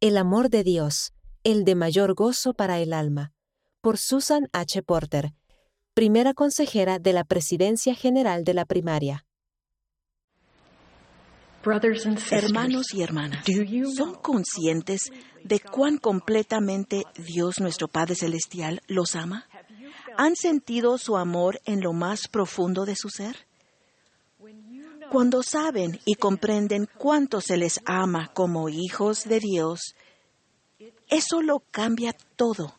El amor de Dios, el de mayor gozo para el alma, por Susan H. Porter, primera consejera de la Presidencia General de la Primaria. Hermanos y hermanas, ¿son conscientes de cuán completamente Dios nuestro Padre Celestial los ama? ¿Han sentido su amor en lo más profundo de su ser? Cuando saben y comprenden cuánto se les ama como hijos de Dios, eso lo cambia todo.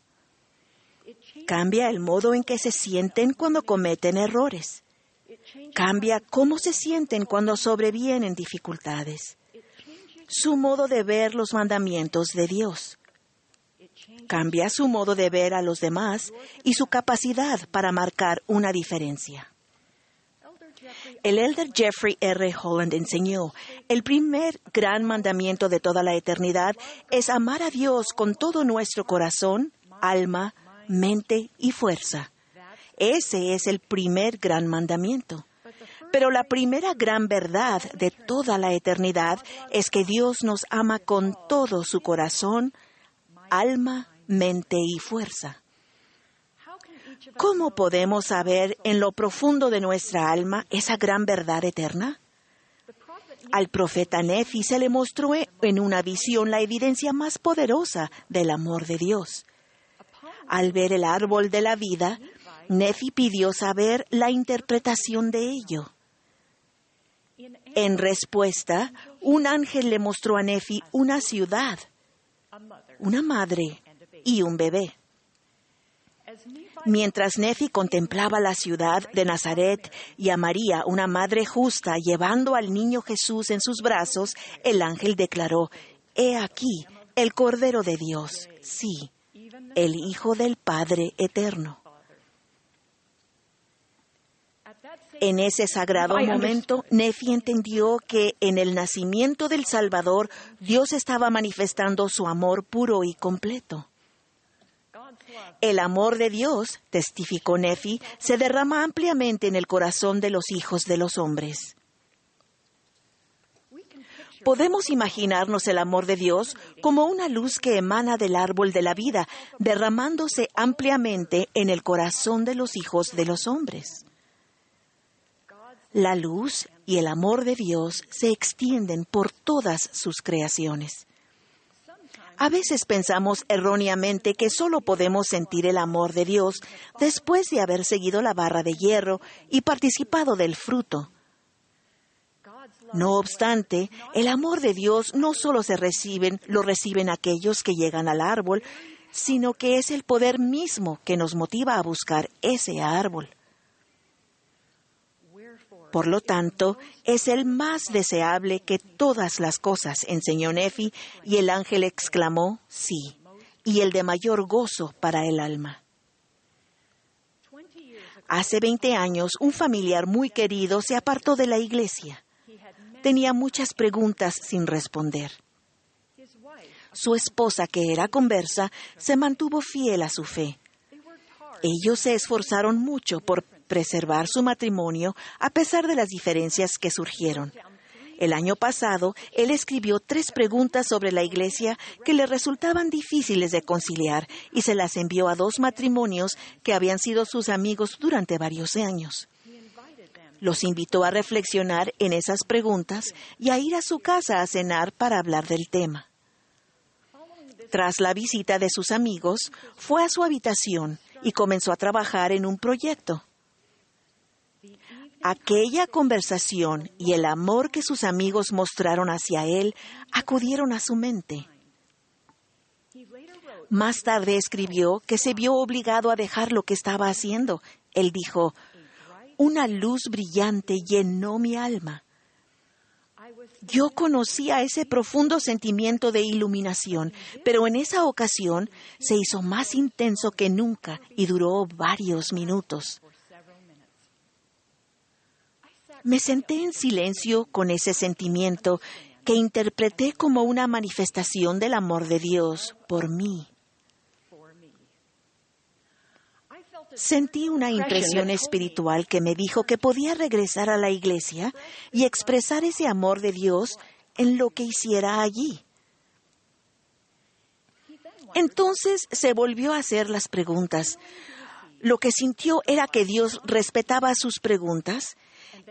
Cambia el modo en que se sienten cuando cometen errores. Cambia cómo se sienten cuando sobrevienen dificultades. Su modo de ver los mandamientos de Dios. Cambia su modo de ver a los demás y su capacidad para marcar una diferencia. El elder Jeffrey R. Holland enseñó, el primer gran mandamiento de toda la eternidad es amar a Dios con todo nuestro corazón, alma, mente y fuerza. Ese es el primer gran mandamiento. Pero la primera gran verdad de toda la eternidad es que Dios nos ama con todo su corazón, alma, mente y fuerza. ¿Cómo podemos saber en lo profundo de nuestra alma esa gran verdad eterna? Al profeta Nefi se le mostró en una visión la evidencia más poderosa del amor de Dios. Al ver el árbol de la vida, Nefi pidió saber la interpretación de ello. En respuesta, un ángel le mostró a Nefi una ciudad, una madre y un bebé. Mientras Nefi contemplaba la ciudad de Nazaret y a María, una madre justa, llevando al niño Jesús en sus brazos, el ángel declaró, He aquí el Cordero de Dios, sí, el Hijo del Padre Eterno. En ese sagrado momento, Nefi entendió que en el nacimiento del Salvador Dios estaba manifestando su amor puro y completo. El amor de Dios, testificó Nefi, se derrama ampliamente en el corazón de los hijos de los hombres. Podemos imaginarnos el amor de Dios como una luz que emana del árbol de la vida, derramándose ampliamente en el corazón de los hijos de los hombres. La luz y el amor de Dios se extienden por todas sus creaciones. A veces pensamos erróneamente que solo podemos sentir el amor de Dios después de haber seguido la barra de hierro y participado del fruto. No obstante, el amor de Dios no solo se reciben, lo reciben aquellos que llegan al árbol, sino que es el poder mismo que nos motiva a buscar ese árbol. Por lo tanto, es el más deseable que todas las cosas, enseñó Nefi, y el ángel exclamó, sí, y el de mayor gozo para el alma. Hace 20 años, un familiar muy querido se apartó de la iglesia. Tenía muchas preguntas sin responder. Su esposa, que era conversa, se mantuvo fiel a su fe. Ellos se esforzaron mucho por preservar su matrimonio a pesar de las diferencias que surgieron. El año pasado, él escribió tres preguntas sobre la iglesia que le resultaban difíciles de conciliar y se las envió a dos matrimonios que habían sido sus amigos durante varios años. Los invitó a reflexionar en esas preguntas y a ir a su casa a cenar para hablar del tema. Tras la visita de sus amigos, fue a su habitación y comenzó a trabajar en un proyecto. Aquella conversación y el amor que sus amigos mostraron hacia él acudieron a su mente. Más tarde escribió que se vio obligado a dejar lo que estaba haciendo. Él dijo, una luz brillante llenó mi alma. Yo conocía ese profundo sentimiento de iluminación, pero en esa ocasión se hizo más intenso que nunca y duró varios minutos. Me senté en silencio con ese sentimiento que interpreté como una manifestación del amor de Dios por mí. Sentí una impresión espiritual que me dijo que podía regresar a la iglesia y expresar ese amor de Dios en lo que hiciera allí. Entonces se volvió a hacer las preguntas. Lo que sintió era que Dios respetaba sus preguntas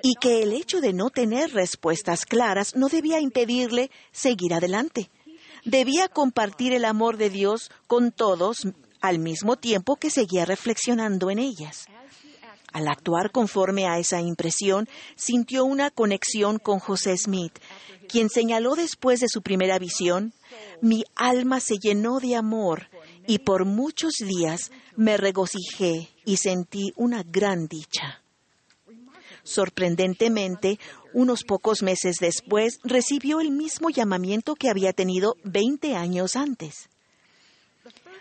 y que el hecho de no tener respuestas claras no debía impedirle seguir adelante. Debía compartir el amor de Dios con todos al mismo tiempo que seguía reflexionando en ellas. Al actuar conforme a esa impresión, sintió una conexión con José Smith, quien señaló después de su primera visión, mi alma se llenó de amor y por muchos días me regocijé y sentí una gran dicha. Sorprendentemente, unos pocos meses después recibió el mismo llamamiento que había tenido 20 años antes.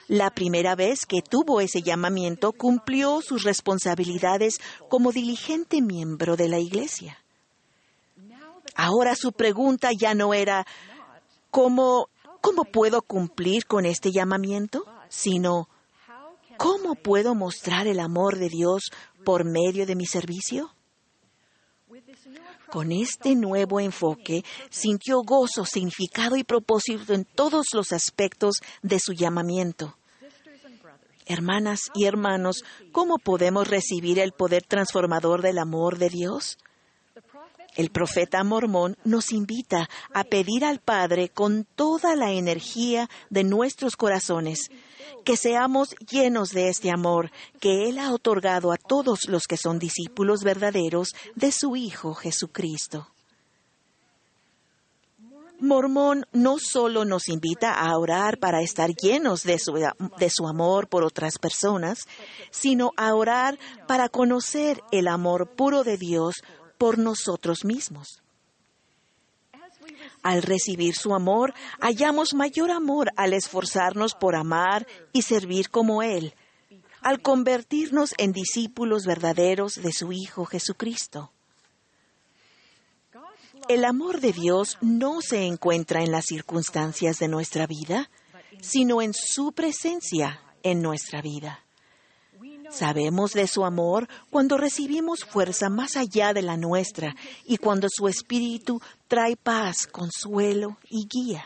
La primera vez que tuvo ese llamamiento cumplió sus responsabilidades como diligente miembro de la Iglesia. Ahora su pregunta ya no era ¿cómo, cómo puedo cumplir con este llamamiento? sino ¿cómo puedo mostrar el amor de Dios por medio de mi servicio? Con este nuevo enfoque sintió gozo, significado y propósito en todos los aspectos de su llamamiento. Hermanas y hermanos, ¿cómo podemos recibir el poder transformador del amor de Dios? El profeta mormón nos invita a pedir al Padre con toda la energía de nuestros corazones que seamos llenos de este amor que Él ha otorgado a todos los que son discípulos verdaderos de su Hijo Jesucristo. Mormón no solo nos invita a orar para estar llenos de su, de su, amor por otras personas, sino a orar para conocer el amor puro de Dios por nosotros mismos. Al recibir su amor, hallamos mayor amor al esforzarnos por amar y servir como Él, al convertirnos en discípulos verdaderos de su Hijo Jesucristo. El amor de Dios no se encuentra en las circunstancias de nuestra vida, sino en su presencia en nuestra vida. Sabemos de su amor cuando recibimos fuerza más allá de la nuestra y cuando su espíritu trae paz, consuelo y guía.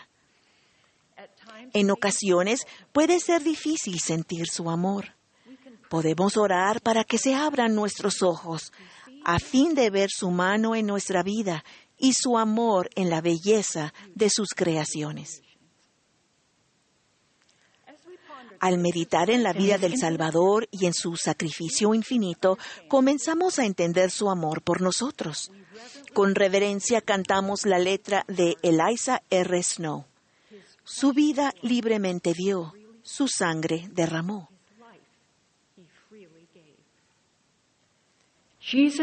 En ocasiones puede ser difícil sentir su amor. Podemos orar para que se abran nuestros ojos a fin de ver su mano en nuestra vida y su amor en la belleza de sus creaciones. Al meditar en la vida del Salvador y en su sacrificio infinito, comenzamos a entender su amor por nosotros. Con reverencia cantamos la letra de Eliza R. Snow. Su vida libremente dio, su sangre derramó.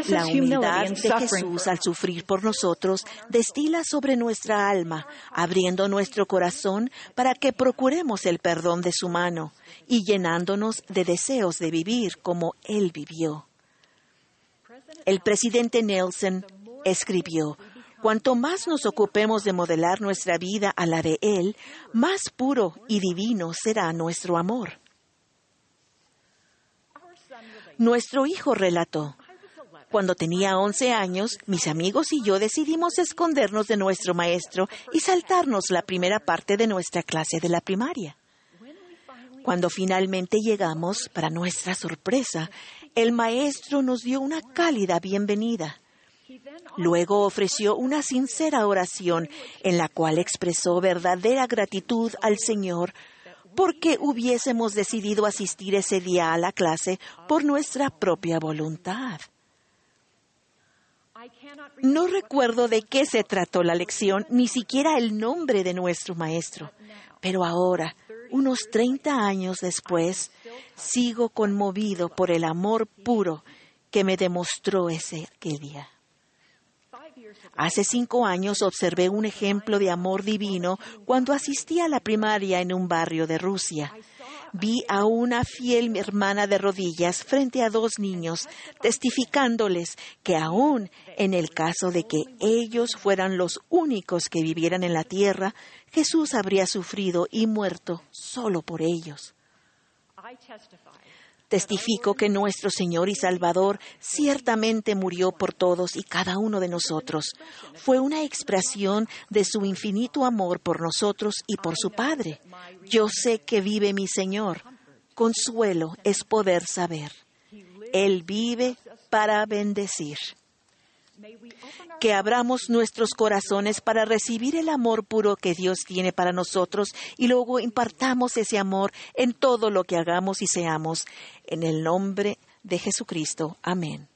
La humildad de Jesús al sufrir por nosotros destila sobre nuestra alma, abriendo nuestro corazón para que procuremos el perdón de su mano y llenándonos de deseos de vivir como Él vivió. El presidente Nelson escribió, Cuanto más nos ocupemos de modelar nuestra vida a la de Él, más puro y divino será nuestro amor. Nuestro hijo relató, cuando tenía 11 años, mis amigos y yo decidimos escondernos de nuestro maestro y saltarnos la primera parte de nuestra clase de la primaria. Cuando finalmente llegamos, para nuestra sorpresa, el maestro nos dio una cálida bienvenida. Luego ofreció una sincera oración en la cual expresó verdadera gratitud al Señor porque hubiésemos decidido asistir ese día a la clase por nuestra propia voluntad. No recuerdo de qué se trató la lección, ni siquiera el nombre de nuestro maestro, pero ahora, unos 30 años después, sigo conmovido por el amor puro que me demostró ese aquel día. Hace cinco años observé un ejemplo de amor divino cuando asistí a la primaria en un barrio de Rusia vi a una fiel hermana de rodillas frente a dos niños, testificándoles que aún en el caso de que ellos fueran los únicos que vivieran en la tierra, Jesús habría sufrido y muerto solo por ellos. Testifico que nuestro Señor y Salvador ciertamente murió por todos y cada uno de nosotros. Fue una expresión de su infinito amor por nosotros y por su Padre. Yo sé que vive mi Señor. Consuelo es poder saber. Él vive para bendecir que abramos nuestros corazones para recibir el amor puro que Dios tiene para nosotros y luego impartamos ese amor en todo lo que hagamos y seamos. En el nombre de Jesucristo. Amén.